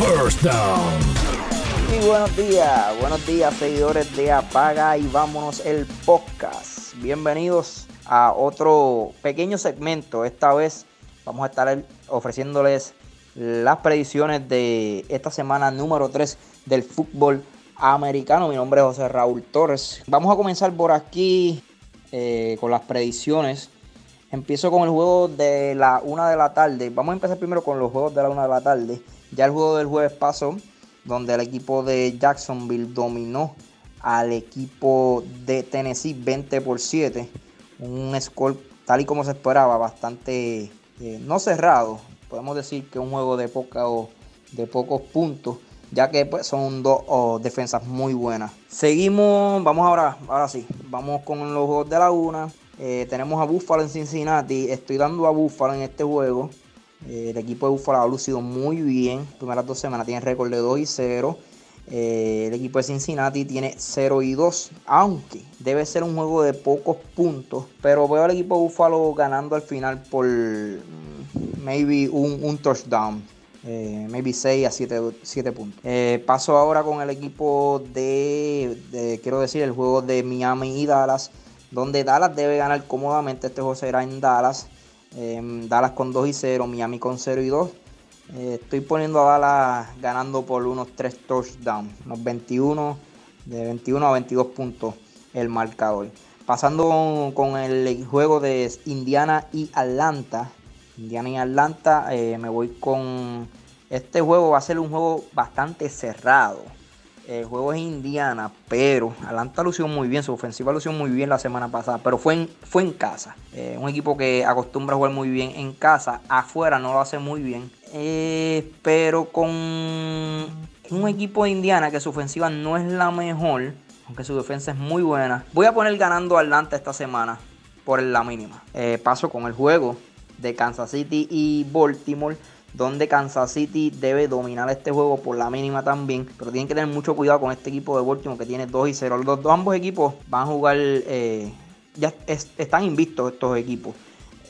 First Down. Y buenos días, buenos días seguidores de Apaga y vámonos el podcast. Bienvenidos a otro pequeño segmento. Esta vez vamos a estar ofreciéndoles las predicciones de esta semana número 3 del fútbol americano. Mi nombre es José Raúl Torres. Vamos a comenzar por aquí eh, con las predicciones. Empiezo con el juego de la 1 de la tarde. Vamos a empezar primero con los juegos de la 1 de la tarde. Ya el juego del jueves pasó, donde el equipo de Jacksonville dominó al equipo de Tennessee 20 por 7. Un score tal y como se esperaba, bastante eh, no cerrado. Podemos decir que un juego de, poca, de pocos puntos ya que pues, son dos defensas muy buenas. Seguimos, vamos ahora, ahora sí, vamos con los juegos de la una. Eh, tenemos a Buffalo en Cincinnati. Estoy dando a Buffalo en este juego. Eh, el equipo de Buffalo ha lucido muy bien. Primeras dos semanas tiene récord de 2 y 0. Eh, el equipo de Cincinnati tiene 0 y 2. Aunque debe ser un juego de pocos puntos. Pero veo al equipo de Buffalo ganando al final por mm, maybe un touchdown. Eh, maybe 6 a 7, puntos. Eh, paso ahora con el equipo de, quiero decir, el juego de Miami y Dallas, donde Dallas debe ganar cómodamente. Este juego será en Dallas. Em, Dallas con 2 y 0, Miami con 0 y 2. Eh, estoy poniendo a Dallas ganando por unos 3 touchdowns, unos 21, de 21 a 22 puntos el marcador. Pasando con el juego de Indiana y Atlanta. Indiana y Atlanta. Eh, me voy con. Este juego va a ser un juego bastante cerrado. El juego es Indiana, pero Atlanta lució muy bien, su ofensiva lució muy bien la semana pasada, pero fue en, fue en casa. Eh, un equipo que acostumbra a jugar muy bien en casa, afuera no lo hace muy bien. Eh, pero con un equipo de Indiana que su ofensiva no es la mejor, aunque su defensa es muy buena. Voy a poner ganando Atlanta esta semana por la mínima. paso con el juego de Kansas City y Baltimore donde Kansas City debe dominar este juego por la mínima también. Pero tienen que tener mucho cuidado con este equipo de Baltimore que tiene 2 y 0. Los dos, ambos equipos van a jugar, eh, ya están invictos estos equipos.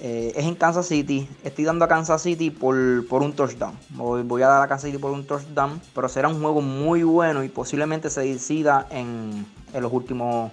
Eh, es en Kansas City. Estoy dando a Kansas City por, por un touchdown. Voy, voy, a dar a Kansas City por un touchdown. Pero será un juego muy bueno y posiblemente se decida en, en los últimos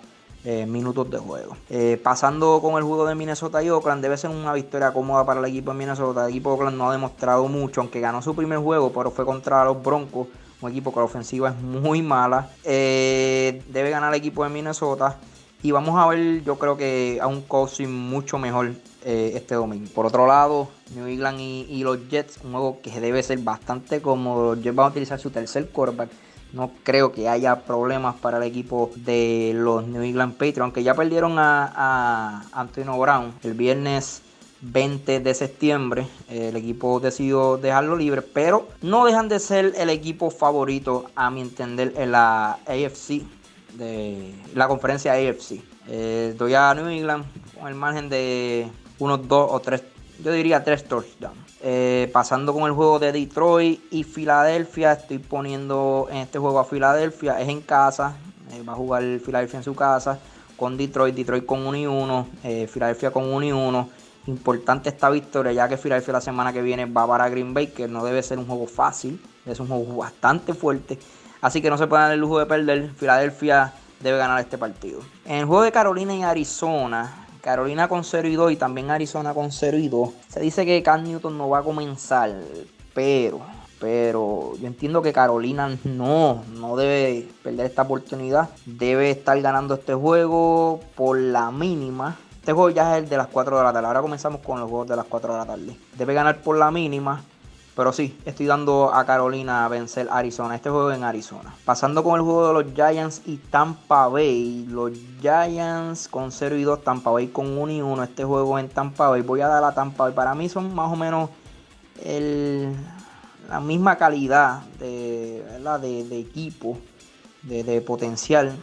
eh, minutos de juego. Eh, pasando con el juego de Minnesota y Oakland, debe ser una victoria cómoda para el equipo de Minnesota. El equipo de Oakland no ha demostrado mucho, aunque ganó su primer juego, pero fue contra los Broncos, un equipo que la ofensiva es muy mala. Eh, debe ganar el equipo de Minnesota. Y vamos a ver, yo creo que a un coaching mucho mejor este domingo. Por otro lado, New England y, y, los Jets, un juego que debe ser bastante cómodo. Los Jets van a utilizar su tercer quarterback no creo que haya problemas para el equipo de los New England Patriots, aunque ya perdieron a, Antonio Brown el viernes 20 de septiembre. El equipo decidió dejarlo libre, pero no dejan de ser el equipo favorito, a mi entender, en la AFC, de la conferencia AFC. Eh, a New England con el margen de unos dos o tres, yo diría tres touchdowns. Eh, pasando con el juego de Detroit y Filadelfia, estoy poniendo en este juego a Filadelfia, es en casa, eh, va a jugar Filadelfia en su casa, con Detroit, Detroit con 1 y 1, eh, Filadelfia con 1 y 1. Importante esta victoria, ya que Filadelfia la semana que viene va para Green Bay, que no debe ser un juego fácil, es un juego bastante fuerte, así que no se puede dar el lujo de perder. Filadelfia debe ganar este partido. En el juego de Carolina y Arizona, Carolina con 0 y 2 y también Arizona con 0 y 2. Se dice que Cam Newton no va a comenzar, pero, pero yo entiendo que Carolina no, no debe perder esta oportunidad. Debe estar ganando este juego por la mínima. Este juego ya es el de las 4 de la tarde. Ahora comenzamos con los juegos de las 4 de la tarde. Debe ganar por la mínima. Pero sí, estoy dando a Carolina a vencer Arizona. Este juego en Arizona. Pasando con el juego de los Giants y Tampa Bay. Los Giants con 0 y 2. Tampa Bay con 1 y 1. Este juego en Tampa Bay. Voy a dar a Tampa Bay. Para mí son más o menos la misma calidad de, de, equipo, de, potencial.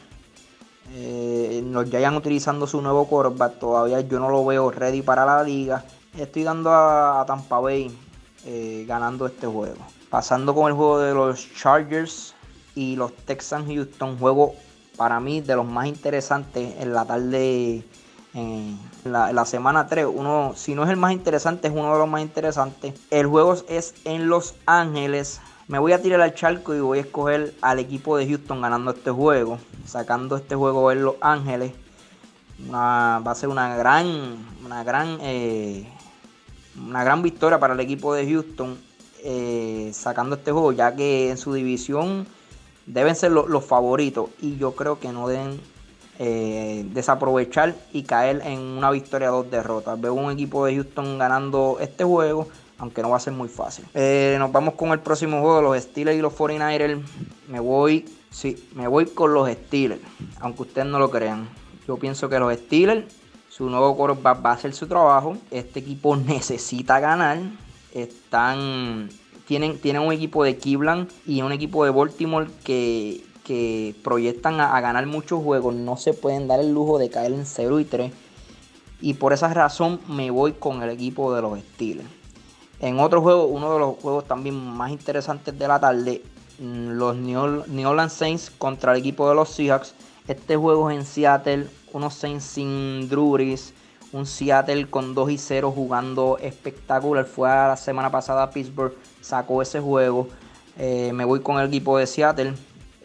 Eh, los Giants utilizando su nuevo quarterback. Todavía yo no lo veo ready para la liga. Estoy dando a Tampa Bay eh, ganando este juego. Pasando con el juego de los Chargers y los Texans Houston, juego para mí de los más interesantes en la tarde, en la, semana 3. Uno, si no es el más interesante, es uno de los más interesantes. El juego es en Los Ángeles. Me voy a tirar al charco y voy a escoger al equipo de Houston ganando este juego, sacando este juego en Los Ángeles. va a ser una gran, una gran, eh, una gran victoria para el equipo de Houston eh, sacando este juego, ya que en su división deben ser los favoritos y yo creo que no deben eh, desaprovechar y caer en una victoria dos derrotas. Veo un equipo de Houston ganando este juego aunque no va a ser muy fácil. Eh, nos vamos con el próximo juego, los Steelers y los 49ers. Me voy, sí, me voy con los Steelers, aunque ustedes no lo crean. Yo pienso que los Steelers, su nuevo quarterback va a hacer su trabajo. Este equipo necesita ganar. Están, tienen, tienen un equipo de Cleveland y un equipo de Baltimore que, proyectan a, a ganar muchos juegos. No se pueden dar el lujo de caer en 0 y 3. Y por esa razón me voy con el equipo de los Steelers. En otro juego, uno de los juegos también más interesantes de la tarde, mm, los New Orleans Saints contra el equipo de los Seahawks. Este juego es en Seattle, unos Saints sin Druris, un Seattle con 2 y 0 jugando espectacular. Fue a la semana pasada a Pittsburgh, sacó ese juego. Eh, me voy con el equipo de Seattle.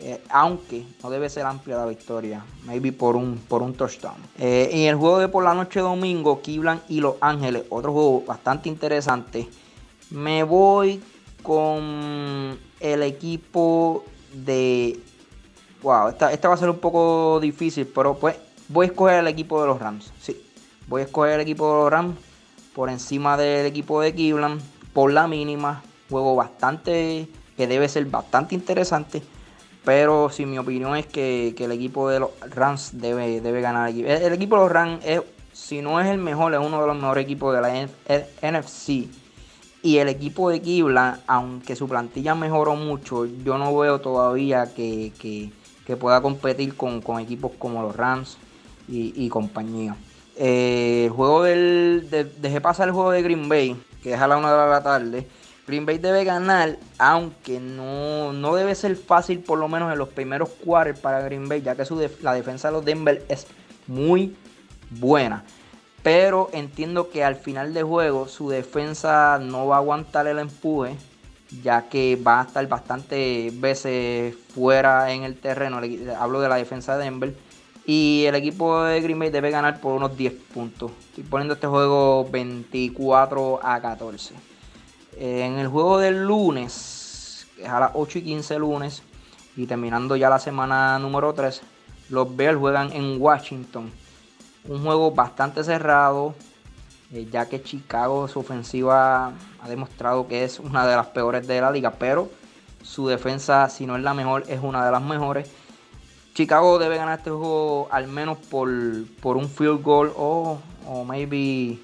Eh, aunque no debe ser amplia la victoria, maybe por un, por un touchdown. Eh, en el juego de por la noche domingo, Cleveland y Los Ángeles, otro juego bastante interesante. Me voy con el equipo de. Wow, esta, va a ser un poco difícil, pero pues voy a escoger el equipo de los Rams. Sí, voy a escoger el equipo de los Rams por encima del equipo de Cleveland por la mínima. Juego bastante que debe ser bastante interesante. Pero si mi opinión es que, el equipo de los Rams debe, debe ganar. El, el, equipo de los Rams, es, si no es el mejor, es uno de los mejores equipos de la NFC. Y el equipo de Kibla, aunque su plantilla mejoró mucho, yo no veo todavía que, pueda competir con, equipos como los Rams y, compañía. Eh, el juego del. dejé pasar el juego de Green Bay, que es a la una de la tarde. Green Bay debe ganar, aunque no, no debe ser fácil, por lo menos en los primeros quarters para Green Bay, ya que su la defensa de los Denver es muy buena. Pero entiendo que al final de juego su defensa no va a aguantar el empuje, ya que va a estar bastante veces fuera en el terreno. Hablo de la defensa de Denver. Y el equipo de Green Bay debe ganar por unos 10 puntos. Estoy poniendo este juego 24 a 14. En el juego del lunes, que es a las 8 y 15 lunes, y terminando ya la semana número 3, los Bears juegan en Washington un juego bastante cerrado, eh, ya que Chicago, su ofensiva ha demostrado que es una de las peores de la liga, pero su defensa, si no es la mejor, es una de las mejores. Chicago debe ganar este juego al menos por, por un field goal o, o maybe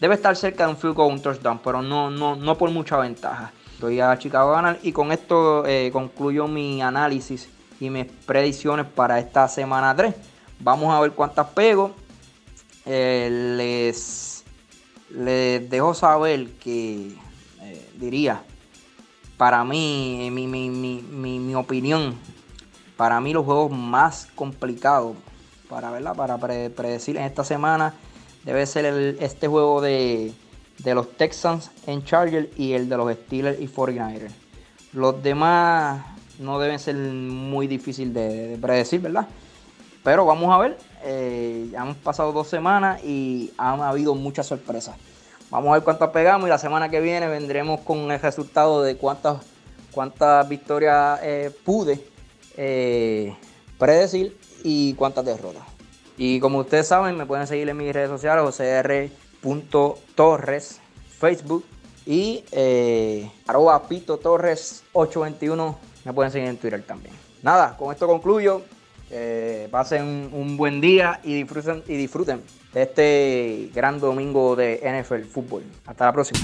debe estar cerca de un field goal un touchdown, pero no, no, no por mucha ventaja. Doy a Chicago a ganar y con esto eh, concluyo mi análisis y mis predicciones para esta semana 3. Vamos a ver cuántas pego eh, les, les dejo saber que eh, diría, para mí, mi, mi, mi, opinión, para mí los juegos más complicados para, ¿verdad? para predecir en esta semana debe ser este juego de, los Texans en Chargers y el de los Steelers y 49ers. Los demás no deben ser muy difícil de, de predecir, ¿verdad? Pero vamos a ver. Eh, han pasado dos semanas y han habido muchas sorpresas. Vamos a ver cuántas pegamos y la semana que viene vendremos con el resultado de cuántas, cuántas victorias eh, pude eh, predecir y cuántas derrotas. Y como ustedes saben, me pueden seguir en mis redes sociales, jcr.torres, Facebook y eh, arroba Pito Torres 821. Me pueden seguir en Twitter también. Nada, con esto concluyo pasen un buen día y disfruten, y disfruten de este gran domingo de NFL Fútbol. Hasta la próxima.